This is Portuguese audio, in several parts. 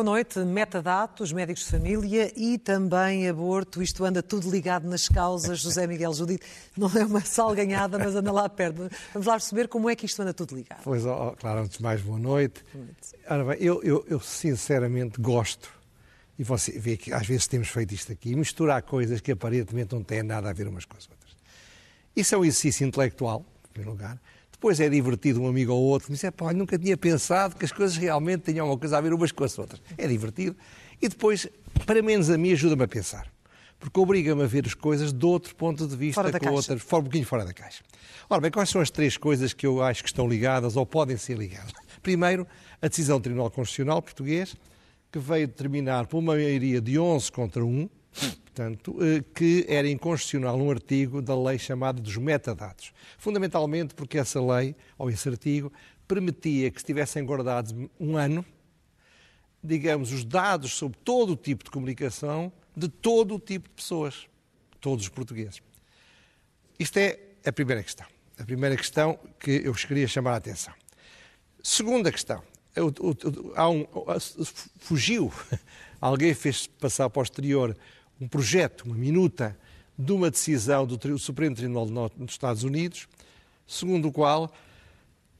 Boa noite. Metadados, médicos de família e também aborto. Isto anda tudo ligado nas causas. José Miguel Judite não é uma sal ganhada, mas anda lá perto. Vamos lá perceber como é que isto anda tudo ligado. Pois, oh, claro, antes de mais, boa noite. Boa noite. Ora bem, eu, eu, eu, sinceramente gosto, e você vê que às vezes temos feito isto aqui, misturar coisas que aparentemente não têm nada a ver umas com as outras. Isso é um exercício intelectual, em primeiro lugar. Depois é divertido um amigo ou outro, diz, é pá, nunca tinha pensado que as coisas realmente tinham uma coisa a ver umas com as outras. É divertido. E depois, para menos a mim, ajuda-me a pensar. Porque obriga-me a ver as coisas de outro ponto de vista, fora com outra, um bocadinho fora da caixa. Ora bem, quais são as três coisas que eu acho que estão ligadas ou podem ser ligadas? Primeiro, a decisão do Tribunal Constitucional português, que veio determinar por uma maioria de 11 contra 1, portanto, eh, que era inconstitucional um artigo da lei chamada dos metadados. Fundamentalmente porque essa lei, ou esse artigo, permitia que estivessem guardados um ano, digamos, os dados sobre todo o tipo de comunicação de todo o tipo de pessoas, todos os portugueses. Isto é a primeira questão. A primeira questão que eu vos queria chamar a atenção. Segunda questão. Há um, fugiu, alguém fez passar para o exterior um projeto, uma minuta, de uma decisão do Supremo Tribunal dos Estados Unidos, segundo o qual,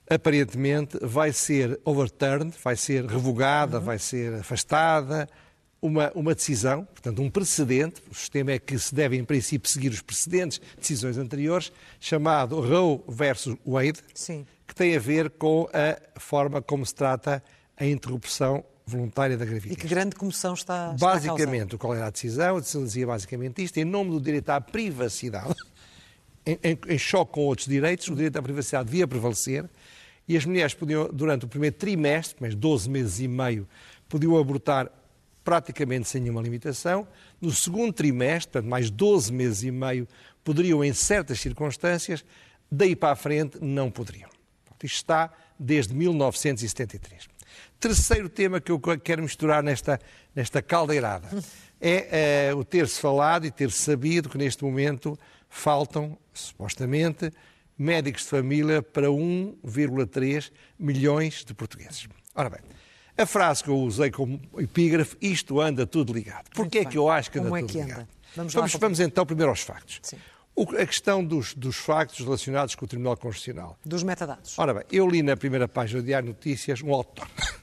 aparentemente, vai ser overturned, vai ser revogada, uhum. vai ser afastada, uma, uma decisão, portanto, um precedente, o sistema é que se deve, em princípio, seguir os precedentes de decisões anteriores, chamado Roe versus Wade, Sim. que tem a ver com a forma como se trata a interrupção voluntária da gravidez. E que grande comoção está, está Basicamente, qual era a decisão? A decisão dizia basicamente isto, em nome do direito à privacidade, em, em, em choque com outros direitos, o direito à privacidade devia prevalecer e as mulheres podiam, durante o primeiro trimestre, mas 12 meses e meio, podiam abortar praticamente sem nenhuma limitação. No segundo trimestre, portanto, mais 12 meses e meio, poderiam, em certas circunstâncias, daí para a frente, não poderiam. Isto está desde 1973. Terceiro tema que eu quero misturar nesta, nesta caldeirada é uh, o ter-se falado e ter-se sabido que neste momento faltam, supostamente, médicos de família para 1,3 milhões de portugueses. Ora bem, a frase que eu usei como epígrafe, isto anda tudo ligado. Porquê é que eu acho que anda Como tudo é que ligado? Anda? Vamos, vamos, vamos, então primeiro aos factos. Sim. O, a questão dos, dos, factos relacionados com o Tribunal Constitucional. Dos metadados. Ora bem, eu li na primeira página do Diário Notícias um outdoor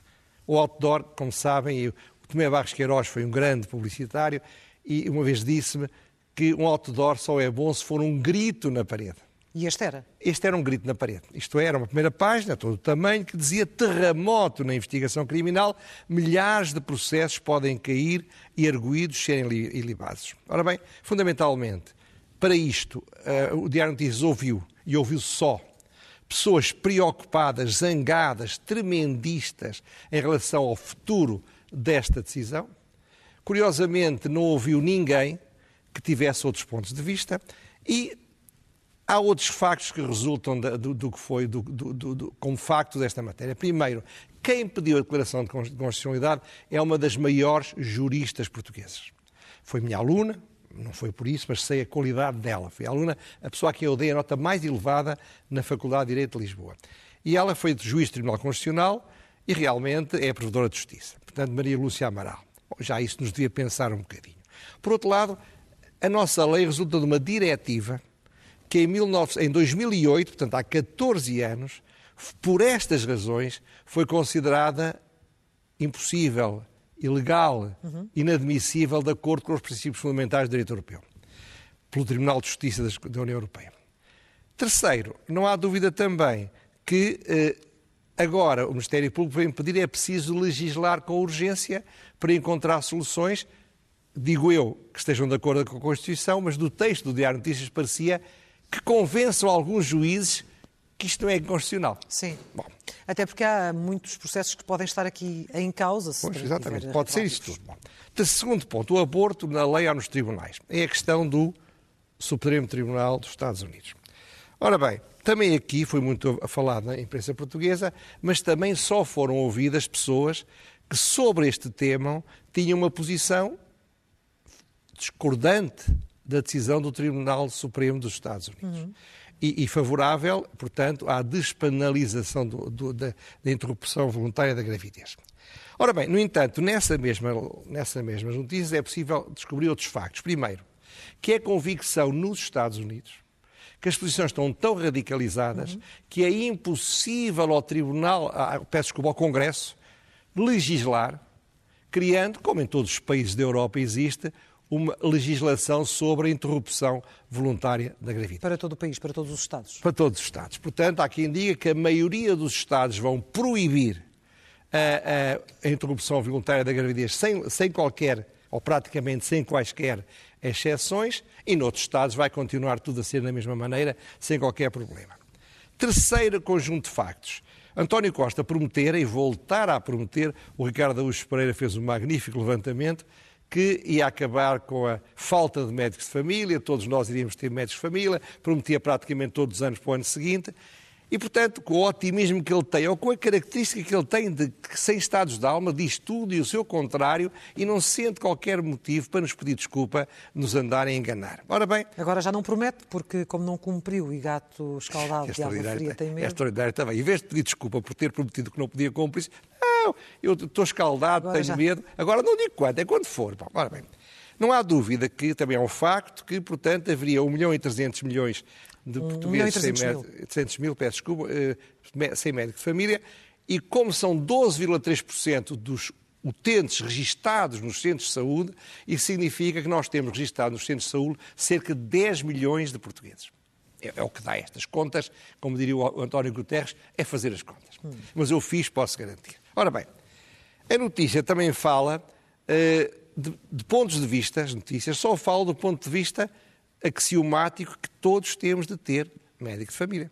o outdoor, como sabem, o Tomé Barros Queiroz foi um grande publicitário e uma vez disse-me que um outdoor só é bom se for um grito na parede. E este era? Este era um grito na parede. Isto era uma primeira página, todo o tamanho, que dizia terremoto na investigação criminal, milhares de processos podem cair e arguídos serem ilibados. Ora bem, fundamentalmente, para isto, uh, o Diário Notícias ouviu, e ouviu só, pessoas preocupadas, zangadas, tremendistas em relação ao futuro desta decisão. Curiosamente, não ouviu ninguém que tivesse outros pontos de vista e há outros factos que resultam do, do que foi do, do, como facto desta matéria. Primeiro, quem pediu a declaração de constitucionalidade é uma das maiores juristas portuguesas. Foi minha aluna, não foi por isso, mas sei a qualidade dela. Foi a aluna, a pessoa a quem eu dei a nota mais elevada na Faculdade de Direito de Lisboa. E ela foi juiz do Tribunal Constitucional e realmente é provedora de justiça. Portanto, Maria Lúcia Amaral. Já isso nos devia pensar um bocadinho. Por outro lado, a nossa lei resulta de uma diretiva que em, 19, em 2008, portanto há 14 anos, por estas razões, foi considerada impossível, ilegal, uhum. inadmissível, de acordo com os princípios fundamentais do direito europeu, pelo Tribunal de Justiça da União Europeia. Terceiro, não há dúvida também que eh, agora o Ministério Público vai impedir, é preciso legislar com urgência para encontrar soluções, digo eu, que estejam de acordo com a Constituição, mas do texto do Diário Notícias parecia que convençam alguns juízes que isto não é inconstitucional. Sim. Bom. Até porque há muitos processos que podem estar aqui em causa. Se pois, exatamente, pode ser isso tudo. Bom. Segundo ponto, o aborto na lei ou nos tribunais. É a questão do Supremo Tribunal dos Estados Unidos. Ora bem, também aqui foi muito falado na imprensa portuguesa, mas também só foram ouvidas pessoas que sobre este tema tinham uma posição discordante da decisão do Tribunal Supremo dos Estados Unidos. Uhum. E, e, favorável, portanto, à despenalização do, do, da, da, interrupção voluntária da gravidez. Ora bem, no entanto, nessa mesma, nessa mesma notícia é possível descobrir outros factos. Primeiro, que é a convicção nos Estados Unidos que as posições estão tão radicalizadas uhum. que é impossível ao Tribunal, peço desculpa, ao Congresso, legislar, criando, como em todos os países da Europa existe, uma legislação sobre a interrupção voluntária da gravidez. Para todo o país, para todos os Estados? Para todos os Estados. Portanto, há quem diga que a maioria dos Estados vão proibir a, a, a interrupção voluntária da gravidez sem, sem qualquer, ou praticamente sem quaisquer exceções, e noutros Estados vai continuar tudo a ser da mesma maneira, sem qualquer problema. Terceiro conjunto de factos. António Costa prometera e voltar a prometer, o Ricardo Araújo Pereira fez um magnífico levantamento, que ia acabar com a falta de médicos de família, todos nós iríamos ter médicos de família, prometia praticamente todos os anos para o ano seguinte, e, portanto, com o otimismo que ele tem, ou com a característica que ele tem de que, sem estados de alma, diz tudo e o seu contrário e não sente qualquer motivo para nos pedir desculpa, nos andarem a enganar. Ora bem... Agora já não promete, porque como não cumpriu e gato escaldado de água fria tem medo... É extraordinário também. Em vez de pedir desculpa por ter prometido que não podia cumprir, eu estou escaldado, agora tenho já. medo. Agora não digo quando, é quando for. Bom, ora bem... Não há dúvida que também é um facto que, portanto, haveria 1 milhão e 300 milhões de portugueses sem, mil. 300 mil, peço desculpa, eh, sem médico de família, e como são 12,3% dos utentes registados nos centros de saúde, isso significa que nós temos registado nos centros de saúde cerca de 10 milhões de portugueses. É, é o que dá estas contas, como diria o António Guterres, é fazer as contas. Hum. Mas eu fiz, posso garantir. Ora bem, a notícia também fala uh, de, de pontos de vista, as notícias só falam do ponto de vista axiomático que todos temos de ter médico de família.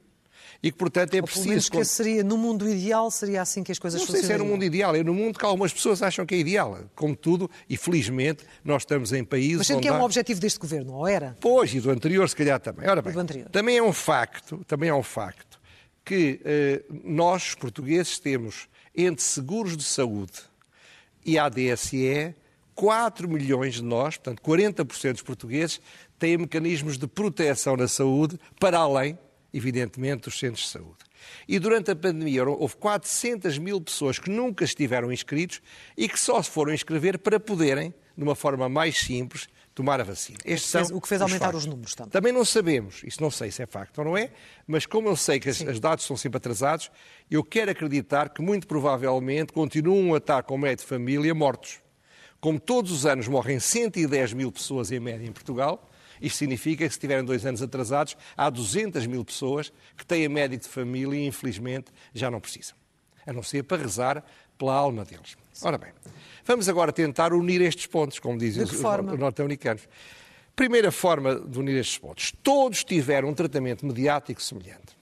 E que, portanto, é Ou preciso. que seria, no mundo ideal, seria assim que as coisas? Não sei se é no mundo ideal, é no mundo que algumas pessoas acham que é ideal. Como tudo, e felizmente, nós estamos em países. Mas sendo que é um objetivo deste governo, ou era? Pois, e do anterior, se calhar também. Ora bem, também é um facto, também é um facto que eh, nós, portugueses, temos entre seguros de saúde e a DSE 4 milhões de nós, portanto 40% dos portugueses, têm mecanismos de proteção na saúde para além, evidentemente, dos centros de saúde. E durante a pandemia houve 400 mil pessoas que nunca estiveram inscritos e que só se foram inscrever para poderem, de uma forma mais simples, tomar a vacina. Estes são o que fez aumentar os, os números também. Também não sabemos, isso não sei se é facto ou não é, mas como eu sei que os dados são sempre atrasados, eu quero acreditar que muito provavelmente continuam a estar com médico de família mortos. Como todos os anos morrem 110 mil pessoas em média em Portugal, isto significa que se tiverem dois anos atrasados, há 200 mil pessoas que têm médico de família e, infelizmente, já não precisam. A não ser para rezar pela alma deles. Ora bem, vamos agora tentar unir estes pontos, como dizem os, os norte-americanos. Primeira forma de unir estes pontos. Todos tiveram um tratamento mediático semelhante.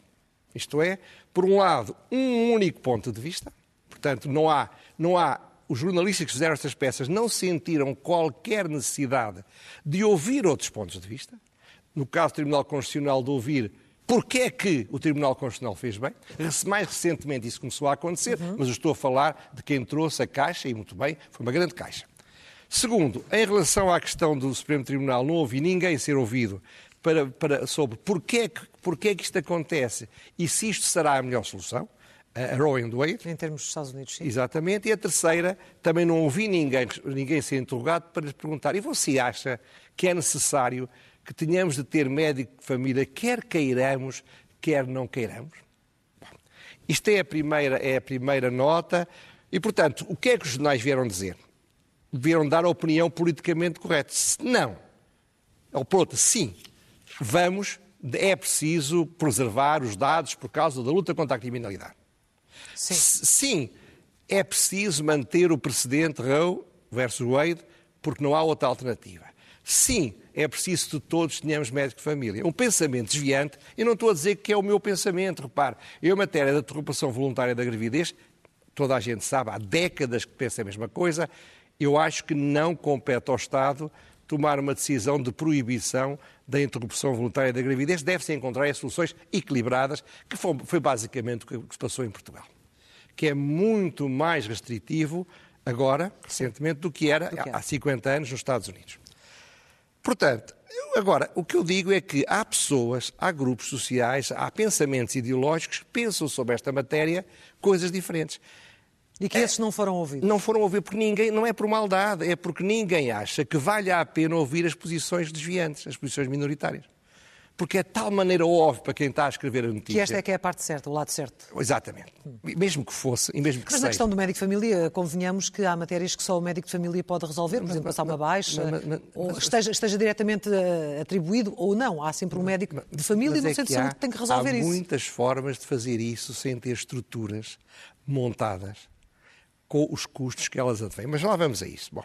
Isto é, por um lado, um único ponto de vista, portanto, não há, não há os jornalistas que fizeram estas peças não sentiram qualquer necessidade de ouvir outros pontos de vista. No caso do Tribunal Constitucional, de ouvir porque é que o Tribunal Constitucional fez bem. Mais recentemente isso começou a acontecer, uhum. mas eu estou a falar de quem trouxe a Caixa, e muito bem, foi uma grande Caixa. Segundo, em relação à questão do Supremo Tribunal, não ouvi ninguém ser ouvido para, para, sobre porquê é, que, porquê é que isto acontece e se isto será a melhor solução a Roe and Wade. Em termos dos Estados Unidos, sim. Exatamente. E a terceira, também não ouvi ninguém, ninguém ser interrogado para lhe perguntar, e você acha que é necessário que tenhamos de ter médico de família, quer queiramos, quer não queiramos? Bom, isto é a, primeira, é a primeira nota. E, portanto, o que é que os jornais vieram dizer? Vieram dar a opinião politicamente correta. Se não, ou pronto, sim, vamos, é preciso preservar os dados por causa da luta contra a criminalidade. Sim. Sim, é preciso manter o precedente Roe versus Wade, porque não há outra alternativa. Sim, é preciso que todos tenhamos médico de família. Um pensamento desviante, e não estou a dizer que é o meu pensamento, repare, eu, matéria da interrupção voluntária da gravidez, toda a gente sabe, há décadas que pensa a mesma coisa, eu acho que não compete ao Estado tomar uma decisão de proibição da interrupção voluntária da gravidez. Deve-se encontrar as soluções equilibradas, que foi, foi basicamente o que se passou em Portugal que é muito mais restritivo agora, recentemente, do que era há 50 anos nos Estados Unidos. Portanto, agora, o que eu digo é que há pessoas, há grupos sociais, há pensamentos ideológicos que pensam sobre esta matéria coisas diferentes. E que esses não foram ouvidos? Não foram ouvidos porque ninguém, não é por maldade, é porque ninguém acha que valha a pena ouvir as posições desviantes, as posições minoritárias. Porque é de tal maneira óbvio para quem está a escrever a notícia. Que esta é que é a parte certa, o lado certo. Exatamente. Mesmo que fosse, e mesmo que Mas seja. na questão do médico de família, convenhamos que há matérias que só o médico de família pode resolver, por exemplo, passar uma baixa, mas- mas- ou esteja, esteja diretamente eh, atribuído ou não. Há sempre um médico de família Mas no é centro de que há- saúde que tem que resolver há isso. muitas formas de fazer isso sem ter estruturas montadas com os custos que elas advêm. Mas lá vamos a isso. Bom,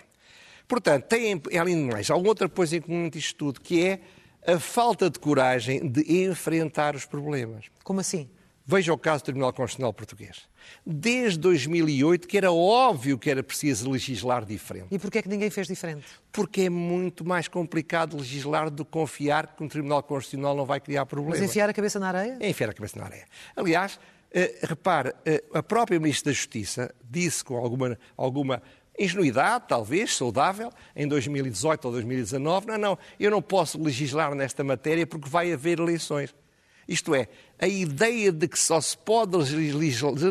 portanto, tem, além de mais, há uma outra coisa em comum isto tudo, que é a falta de coragem de enfrentar os problemas. Como assim? Veja o caso do Tribunal Constitucional Português. Desde 2008 que era óbvio que era preciso legislar diferente. E porquê é que ninguém fez diferente? Porque é muito mais complicado legislar do que confiar que um Tribunal Constitucional não vai criar problemas. Mas enfiar a cabeça na areia? É enfiar a cabeça na areia. Aliás, eh, repare, eh, a própria Ministra da Justiça disse com alguma, alguma ingenuidade, talvez, saudável, em 2018 ou 2019, não, não, eu não posso legislar nesta matéria porque vai haver eleições. Isto é, a ideia de que só se pode legis-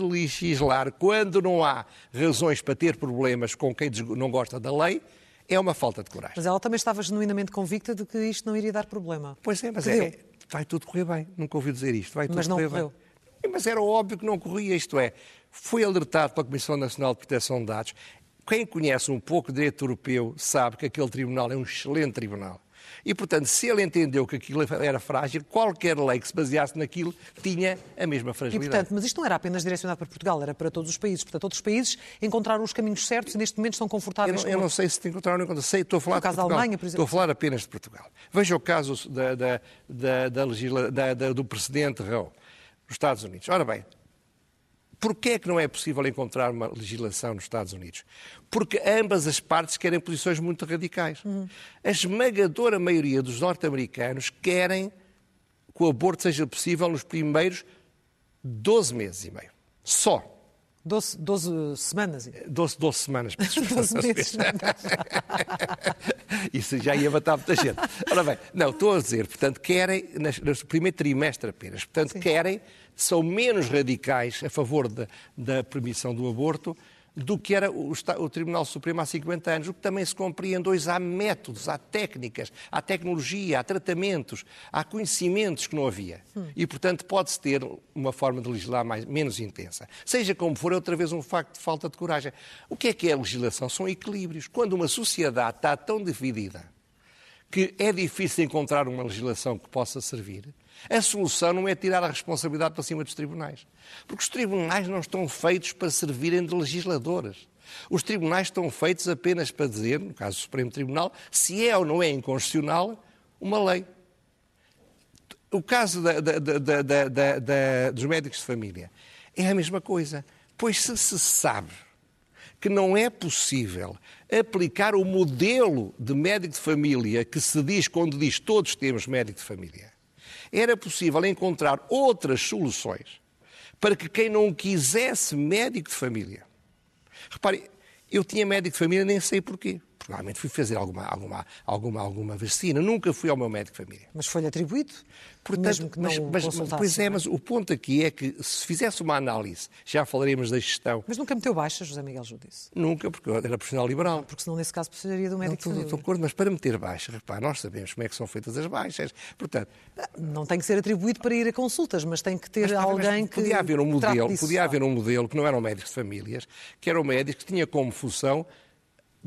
legislar quando não há razões para ter problemas com quem não gosta da lei é uma falta de coragem. Mas ela também estava genuinamente convicta de que isto não iria dar problema. Pois é, mas Que é, deu. vai tudo correr bem. Nunca ouvi dizer isto. Vai tudo Mas não correr correu. bem. Mas era óbvio que não corria, isto é, foi alertado pela Comissão Nacional de Proteção de Dados. Quem conhece um pouco direito europeu sabe que aquele tribunal é um excelente tribunal. E, portanto, se ele entendeu que aquilo era frágil, qualquer lei que se baseasse naquilo tinha a mesma E, fragilidade. portanto, mas isto não era apenas direcionado para Portugal, era para todos os países. Portanto, outros países encontraram os caminhos certos e neste momento estão Eu confortáveis não, eu não sei se te encontraram ou não. Sei, estou a falar No caso de da Portugal. Alemanha, por exemplo. Estou a falar apenas de Portugal. Veja o caso da, da, da, da da- da- do presidente Raul, nos Estados Unidos. Ora bem, porquê é que não é possível encontrar uma legislação nos Estados Unidos? Porque ambas as partes querem posições muito radicais. A esmagadora maioria dos norte-americanos querem que o aborto seja possível nos primeiros 12 meses e meio. Só. 12, 12 semanas. 12, 12 semanas. peço 12 desculpa. meses. Isso já ia matar muita gente. Ora bem, não, estou a dizer, portanto, querem, no primeiro trimestre apenas, portanto, querem, são menos radicais a favor da, da permissão do aborto do que era o, o Tribunal Supremo há 50 anos, o que também se compreende hoje. Há métodos, há técnicas, há tecnologia, há tratamentos, há conhecimentos que não havia. E, portanto, pode-se ter uma forma de legislar mais, menos intensa. Seja como for, é outra vez um facto de falta de coragem. O que é que é a legislação? São equilíbrios. Quando uma sociedade está tão dividida que é difícil encontrar uma legislação que possa servir, a solução não é tirar a responsabilidade para cima dos tribunais. Porque os tribunais não estão feitos para servirem de legisladores. Os tribunais estão feitos apenas para dizer, no caso do Supremo Tribunal, se é ou não é inconstitucional uma lei. O caso da- da- da- dos médicos de família é a mesma coisa. Pois se se sabe que não é possível aplicar o modelo de médico de família que se diz quando diz todos temos médico de família. Era possível encontrar outras soluções para que quem não quisesse médico de família. Repare, eu tinha médico de família nem sei porquê. Provavelmente fui fazer alguma, alguma, alguma, alguma vacina. Nunca fui ao meu médico de família. Mas foi-lhe atribuído? Portanto, mesmo que não mas, mas- pois é, mas o ponto aqui é que se fizesse uma análise, já falaremos da gestão, Mas nunca meteu baixa, José Miguel Judice. nunca, porque eu era profissional liberal. Porque senão, nesse caso, precisaria de um Não, médico estou, de estou de família. acordo, mas para meter baixa, repare, nós sabemos como é que são feitas as baixas. Portanto, Não tem que ser atribuído para ir a consultas, mas tem que ter mas, alguém mas que. podia haver um modelo, disso. podia haver um modelo que não eram médicos de famílias, que eram médicos que tinha como função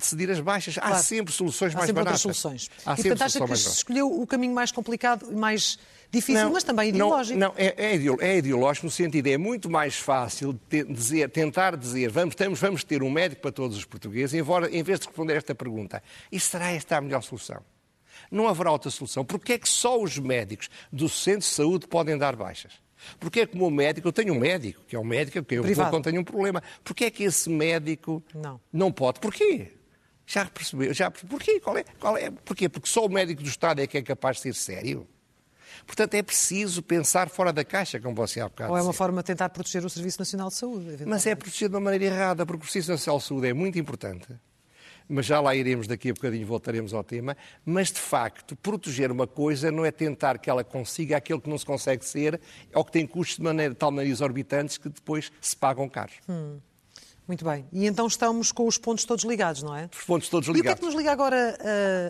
decidir as baixas. Há Claro. sempre soluções Há mais sempre baratas. outras soluções. Há e sempre portanto acha que se escolheu o caminho mais complicado e mais difícil, mas também não, ideológico. Não, é, é ideo- é ideológico no sentido, é muito mais fácil te- dizer, tentar dizer vamos, temos, vamos ter um médico para todos os portugueses, embora, em vez de responder esta pergunta, e será esta a melhor solução? Não haverá outra solução. Porque é que só os médicos do centro de saúde podem dar baixas? Porque é que o meu médico, eu tenho um médico, que é um médico que eu vou Privado. quando tenho um problema. Porque é que esse médico Não. pode? Porquê? Já percebeu? Já, porquê? Qual é, qual é? Porquê? Porque só o médico do Estado é que é capaz de ser sério? Portanto, é preciso pensar fora da caixa, como você há bocado Ou é uma forma de tentar proteger o Serviço Nacional de Saúde. Mas é protegido de uma maneira errada, porque o Serviço Nacional de Saúde é muito importante. mas já lá iremos daqui a bocadinho, voltaremos ao tema. Mas, de facto, proteger uma coisa não é tentar que ela consiga aquilo que não se consegue ser ou que tem custos de, maneira, de tal maneira exorbitantes que depois se pagam caros. Hum. Muito bem. E então estamos com os pontos todos ligados, não é? Os pontos todos ligados. E o que é que nos liga agora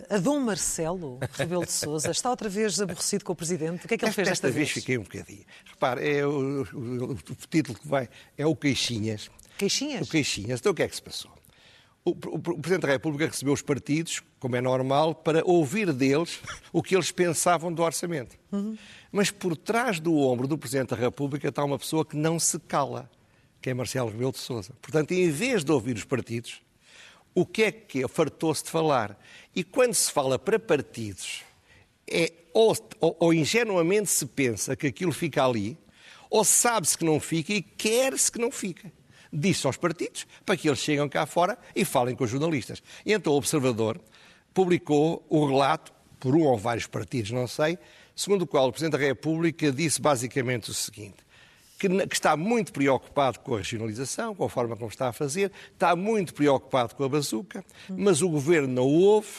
a, a Dom Marcelo Rebelo de Sousa? Está outra vez aborrecido com o Presidente? O que é que ele fez desta, desta vez? Desta vez fiquei um bocadinho. Repare, é o, o, o, título que vai é o Queixinhas. Queixinhas? O Queixinhas. Então o que é que se passou? O, Presidente da República recebeu os partidos, como é normal, para ouvir deles o que eles pensavam do orçamento. Uhum. Mas por trás do ombro do Presidente da República está uma pessoa que não se cala que é Marcelo Rebelo de Sousa. Portanto, em vez de ouvir os partidos, o que é que fartou-se de falar? E quando se fala para partidos, é ou, ou, ou ingenuamente se pensa que aquilo fica ali, ou sabe-se que não fica e quer-se que não fica. Disse aos partidos para que eles cheguem cá fora e falem com os jornalistas. E então o Observador publicou o relato, por um ou vários partidos, não sei, segundo o qual o Presidente da República disse basicamente o seguinte: que, que está muito preocupado com a regionalização, com a forma como está a fazer, está muito preocupado com a bazuca, mas o governo não ouve,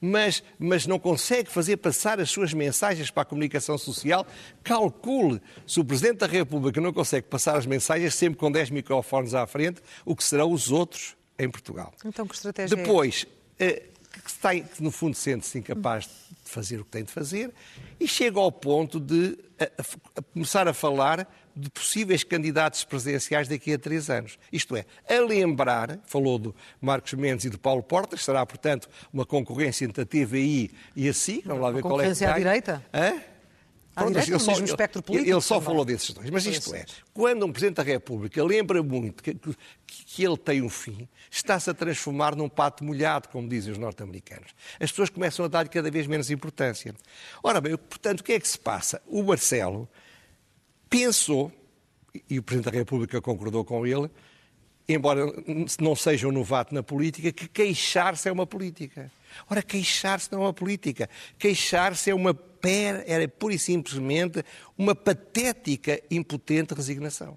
mas, mas, não consegue fazer passar as suas mensagens para a comunicação social. Calcule se o Presidente da República não consegue passar as mensagens sempre com 10 microfones à frente, o que serão os outros em Portugal. Então, que estratégia Depois, é que, que no fundo sente-se incapaz de fazer o que tem de fazer e chega ao ponto de a, a, a começar a falar de possíveis candidatos presidenciais daqui a três anos. Isto é, a lembrar, falou do Marcos Mendes e do Paulo Portas, será, portanto, uma concorrência entre a TVI e a SIC, vamos lá ver qual é que Concorrência à direita? Hã? Pronto, direita, ele só, ele só falou desses dois. Mas isto é, quando um Presidente da República lembra muito que, que, que ele tem um fim, está-se a transformar num pato molhado, como dizem os norte-americanos. As pessoas começam a dar-lhe cada vez menos importância. Ora bem, portanto, o que é que se passa? O Marcelo pensou, e o Presidente da República concordou com ele, embora não seja um novato na política, que queixar-se é uma política. Ora, queixar-se não é uma política. Queixar-se é uma per, era pura e simplesmente uma patética, impotente resignação.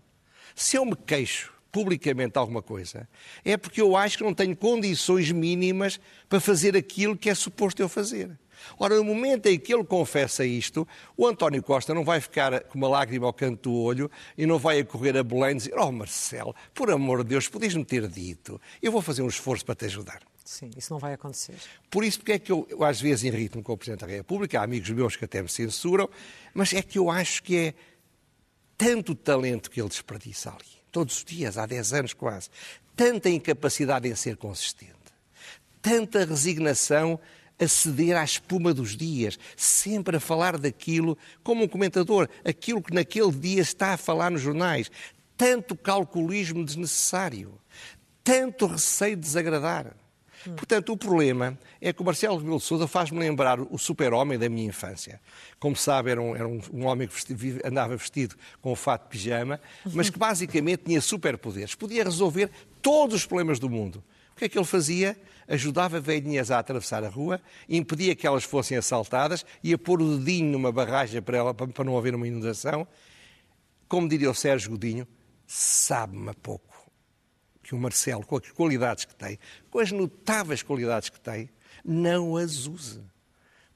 Se eu me queixo publicamente alguma coisa, é porque eu acho que não tenho condições mínimas para fazer aquilo que é suposto eu fazer. Ora, no momento em que ele confessa isto, o António Costa não vai ficar com uma lágrima ao canto do olho e não vai a correr a Belém e dizer: Oh, Marcelo, por amor de Deus, podias-me ter dito, eu vou fazer um esforço para te ajudar. Sim, isso não vai acontecer. Por isso, porque é que eu, eu às vezes irrito-me com o Presidente da República, há amigos meus que até me censuram, mas é que eu acho que é tanto talento que ele desperdiça ali, todos os dias, há 10 anos quase, tanta incapacidade em ser consistente, tanta resignação a ceder à espuma dos dias, sempre a falar daquilo como um comentador, aquilo que naquele dia está a falar nos jornais. Tanto calculismo desnecessário, tanto receio de desagradar. Portanto, o problema é que o Marcelo Rebelo de Sousa faz-me lembrar o super-homem da minha infância. Como sabe, era um, era um homem que andava vestido com o fato de pijama, mas que basicamente tinha superpoderes. Podia resolver todos os problemas do mundo. O que é que ele fazia? Ajudava velhinhas a atravessar a rua, impedia que elas fossem assaltadas, ia pôr o dedinho numa barragem para, ela, para não haver uma inundação. Como diria o Sérgio Godinho, sabe-me pouco que o Marcelo, com as qualidades que tem, com as notáveis qualidades que tem, não as use.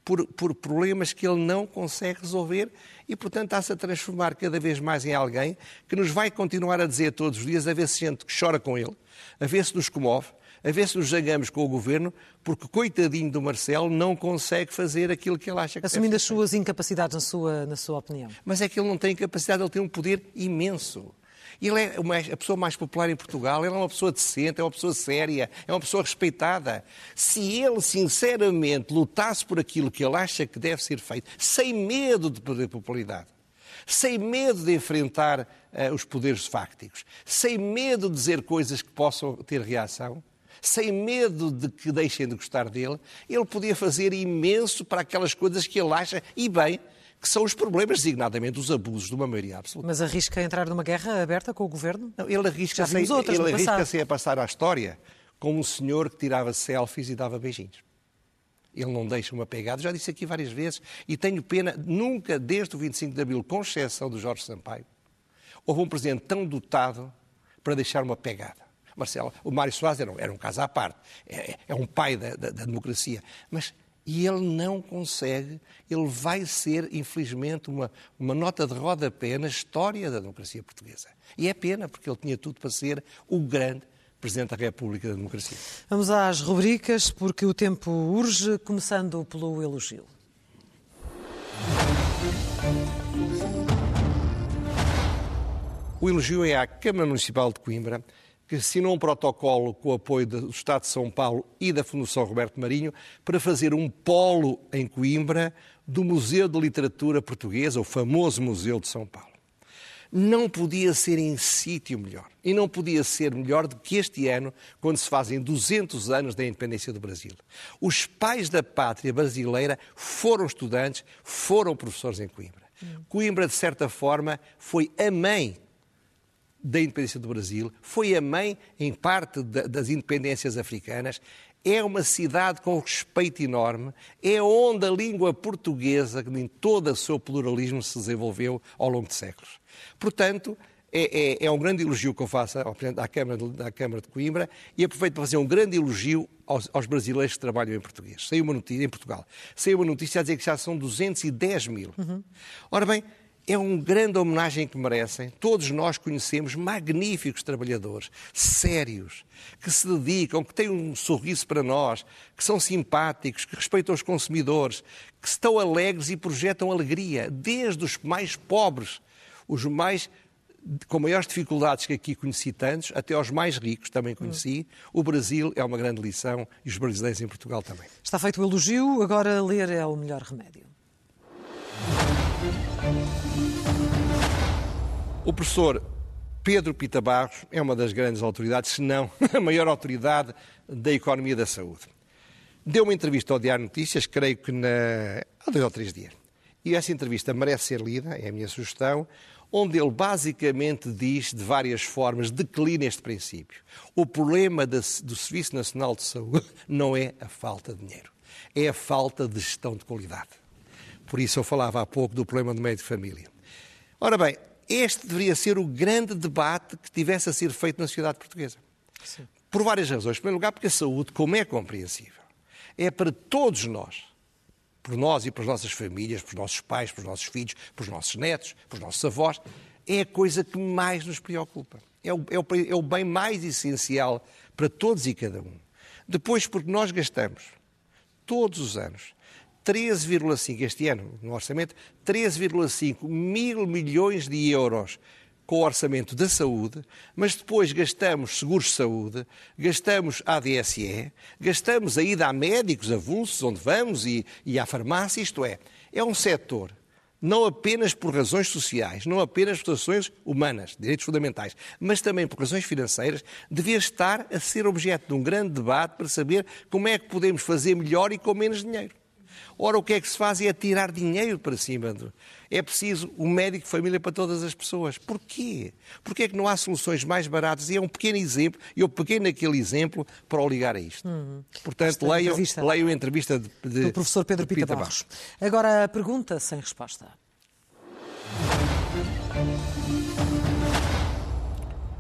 Por, por, problemas que ele não consegue resolver e, portanto, está-se a transformar cada vez mais em alguém que nos vai continuar a dizer todos os dias, a ver se gente que chora com ele, a ver se nos comove, a ver se nos zangamos com o governo, porque coitadinho do Marcelo não consegue fazer aquilo que ele acha que Assumindo as suas incapacidades, na sua, na sua opinião. Mas é que ele não tem capacidade, ele tem um poder imenso. Ele é uma, a pessoa mais popular em Portugal, ele é uma pessoa decente, é uma pessoa séria, é uma pessoa respeitada. Se ele, sinceramente, lutasse por aquilo que ele acha que deve ser feito, sem medo de perder popularidade, sem medo de enfrentar uh, os poderes fácticos, sem medo de dizer coisas que possam ter reação, sem medo de que deixem de gostar dele, ele podia fazer imenso para aquelas coisas que ele acha, e bem, que são os problemas, designadamente os abusos de uma maioria absoluta. Mas arrisca entrar numa guerra aberta com o governo? Não, ele arrisca-se ele arrisca a passar à história como um senhor que tirava selfies e dava beijinhos. Ele não deixa uma pegada, já disse aqui várias vezes, e tenho pena, nunca, desde o 25 de Abril, com exceção do Jorge Sampaio, houve um presidente tão dotado para deixar uma pegada. Marcelo, o Mário Soares era, era um caso à parte, é, é um pai da, da, da democracia. Mas e ele não consegue, ele vai ser, infelizmente, uma, uma nota de rodapé na história da democracia portuguesa. E é pena, porque ele tinha tudo para ser o grande Presidente da República da Democracia. Vamos às rubricas, porque o tempo urge, começando pelo elogio. O elogio é à Câmara Municipal de Coimbra, que assinou um protocolo com o apoio do Estado de São Paulo e da Fundação Roberto Marinho para fazer um polo em Coimbra do Museu de Literatura Portuguesa, o famoso Museu de São Paulo. Não podia ser em sítio melhor. E não podia ser melhor do que este ano, quando se fazem 200 anos da independência do Brasil. Os pais da pátria brasileira foram estudantes, foram professores em Coimbra. Coimbra, de certa forma, foi a mãe da independência do Brasil, foi a mãe, em parte, das independências africanas. É uma cidade com respeito enorme, é onde a língua portuguesa, em todo o seu pluralismo, se desenvolveu ao longo de séculos. Portanto, é, é, é, um grande elogio que eu faço ao Presidente da Câmara, da Câmara de Coimbra e aproveito para fazer um grande elogio aos, aos, brasileiros que trabalham em português. Saiu uma notícia, em Portugal, saiu uma notícia a dizer que já são 210 mil. Uhum. Ora bem, é uma grande homenagem que merecem. Todos nós conhecemos magníficos trabalhadores, sérios, que se dedicam, que têm um sorriso para nós, que são simpáticos, que respeitam os consumidores, que estão alegres e projetam alegria, desde os mais pobres, os mais com maiores dificuldades que aqui conheci tantos, até aos mais ricos também conheci. O Brasil é uma grande lição e os brasileiros em Portugal também. Está feito o elogio, agora ler é o melhor remédio. O professor Pedro Pita Barros é uma das grandes autoridades, se não a maior autoridade da economia da saúde. Deu uma entrevista ao Diário Notícias, creio que na... há dois ou três dias. E essa entrevista merece ser lida, é a minha sugestão, onde ele basicamente diz, de várias formas, declina este princípio. O problema do Serviço Nacional de Saúde não é a falta de dinheiro, é a falta de gestão de qualidade. Por isso eu falava há pouco do problema do médico de família. Ora bem, este deveria ser o grande debate que tivesse a ser feito na sociedade portuguesa. Sim. Por várias razões. Em primeiro lugar, porque a saúde, como é compreensível, é para todos nós, por nós e pelas nossas famílias, pelos nossos pais, pelos nossos filhos, pelos nossos netos, pelos nossos avós, é a coisa que mais nos preocupa. É o, é o, é o bem mais essencial para todos e cada um. Depois, porque nós gastamos todos os anos 13,5, este ano, no orçamento, 13,5 mil milhões de euros com o orçamento da saúde, mas depois gastamos seguros de saúde, gastamos ADSE, gastamos a ida a médicos avulsos, onde vamos, e, e à farmácia, isto é, é um setor não apenas por razões sociais, não apenas por razões humanas, direitos fundamentais, mas também por razões financeiras, devia estar a ser objeto de um grande debate para saber como é que podemos fazer melhor e com menos dinheiro. Ora, o que é que se faz é tirar dinheiro para cima. É preciso um médico de família para todas as pessoas. Porquê? Porquê é que não há soluções mais baratas? E é um pequeno exemplo, e eu peguei naquele exemplo para o ligar a isto. Hum. Portanto, leiam, leiam a entrevista de, de, do professor Pedro Pita, Pita Barros. Barros. Agora a pergunta sem resposta.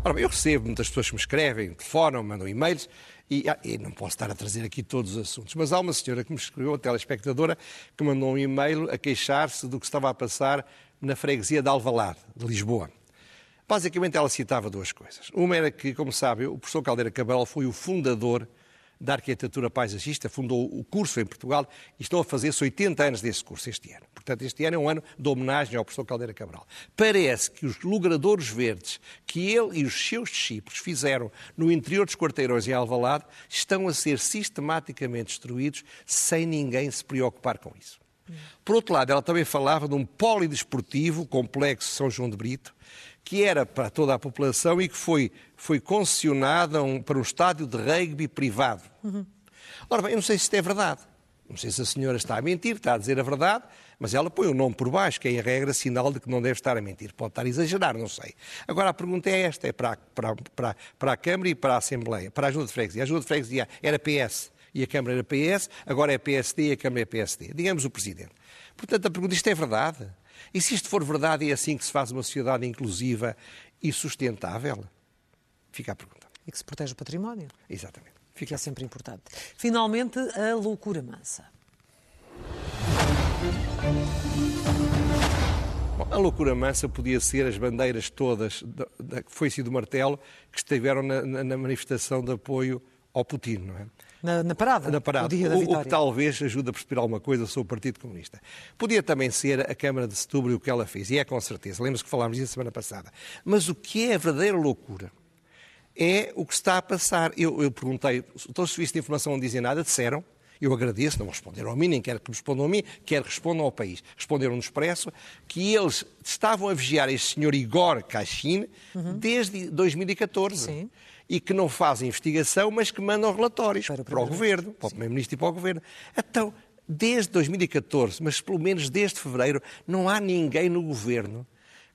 Ora, eu recebo muitas pessoas que me escrevem, telefonam, mandam e-mails e, ah, e, não posso estar a trazer aqui todos os assuntos, mas há uma senhora que me escreveu, uma telespectadora, que mandou um e-mail a queixar-se do que estava a passar na freguesia de Alvalade, de Lisboa. Basicamente, ela citava duas coisas. Uma era que, como sabe, o professor Caldeira Cabral foi o fundador da arquitetura paisagista, fundou o curso em Portugal e estão a fazer-se 80 anos desse curso este ano. Portanto, este ano é um ano de homenagem ao professor Caldeira Cabral. Parece que os logradouros verdes que ele e os seus discípulos fizeram no interior dos quarteirões em Alvalade estão a ser sistematicamente destruídos sem ninguém se preocupar com isso. Por outro lado, ela também falava de um polidesportivo complexo São João de Brito, que era para toda a população e que foi, foi concessionada um, para um estádio de rugby privado. Uhum. Ora bem, eu não sei se isto é verdade. Não sei se a senhora está a mentir, está a dizer a verdade, mas ela põe o nome por baixo, que é em regra sinal de que não deve estar a mentir. Pode estar a exagerar, não sei. Agora a pergunta é esta: é para, para, para, para a Câmara e para a Assembleia, para a Ajuda de Freguesia. A Ajuda de Freguesia era PS e a Câmara era PS, agora é PSD e a Câmara é PSD. Digamos o Presidente. Portanto, a pergunta: isto é verdade? E se isto for verdade, é assim que se faz uma sociedade inclusiva e sustentável? Fica a pergunta. E que se protege o património. Exatamente. Fica que é sempre importante. Finalmente, a loucura mansa. Bom, a loucura mansa podia ser as bandeiras todas da, da foice e do martelo que estiveram na, na, na manifestação de apoio ao Putin, não é? Na, na, parada, na parada. O, o, que talvez ajude a perceber alguma coisa sobre o Partido Comunista. Podia também ser a Câmara de Setúbal e o que ela fez, e é com certeza. Lembra-se que falámos disso semana passada. Mas o que é a verdadeira loucura é o que está a passar. Eu, eu perguntei, todos os serviços de informação não dizem nada, disseram, eu agradeço, não responderam a mim, nem quero que respondam a mim, quero que respondam ao país. Responderam no Expresso que eles estavam a vigiar este senhor Igor Kachin uhum. desde 2014. Sim. E que não fazem investigação, mas que mandam relatórios para o, para o Governo, para o Primeiro-Ministro e para o Governo. Então, desde 2014, mas pelo menos desde fevereiro, não há ninguém no Governo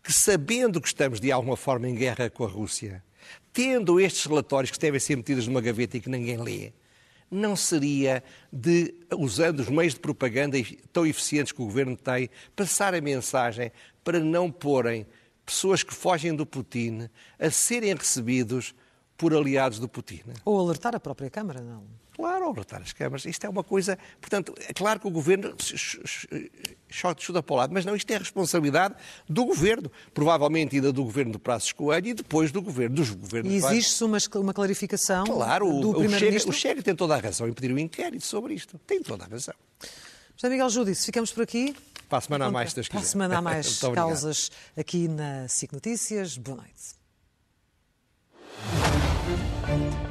que, sabendo que estamos de alguma forma em guerra com a Rússia, tendo estes relatórios que devem ser metidos numa gaveta e que ninguém lê, não seria de, usando os meios de propaganda tão eficientes que o governo tem, passar a mensagem para não porem pessoas que fogem do Putin a serem recebidos por aliados do Putin. Ou alertar a própria Câmara, não? Claro, alertar as câmaras. Isto é uma coisa. Portanto, é claro que o governo chuta para o lado, mas não, isto é responsabilidade do governo. Provavelmente ainda do governo do Passos Coelho e depois do governo, dos governos. E existe uma, uma clarificação claro, do Primeiro-Ministro? O Chega tem toda a razão em pedir um inquérito sobre isto. Tem toda a razão. José Miguel Júdice, ficamos por aqui. Para a semana a mais, Para a semana a mais causas aqui na SIC Notícias. Boa noite. Thank you.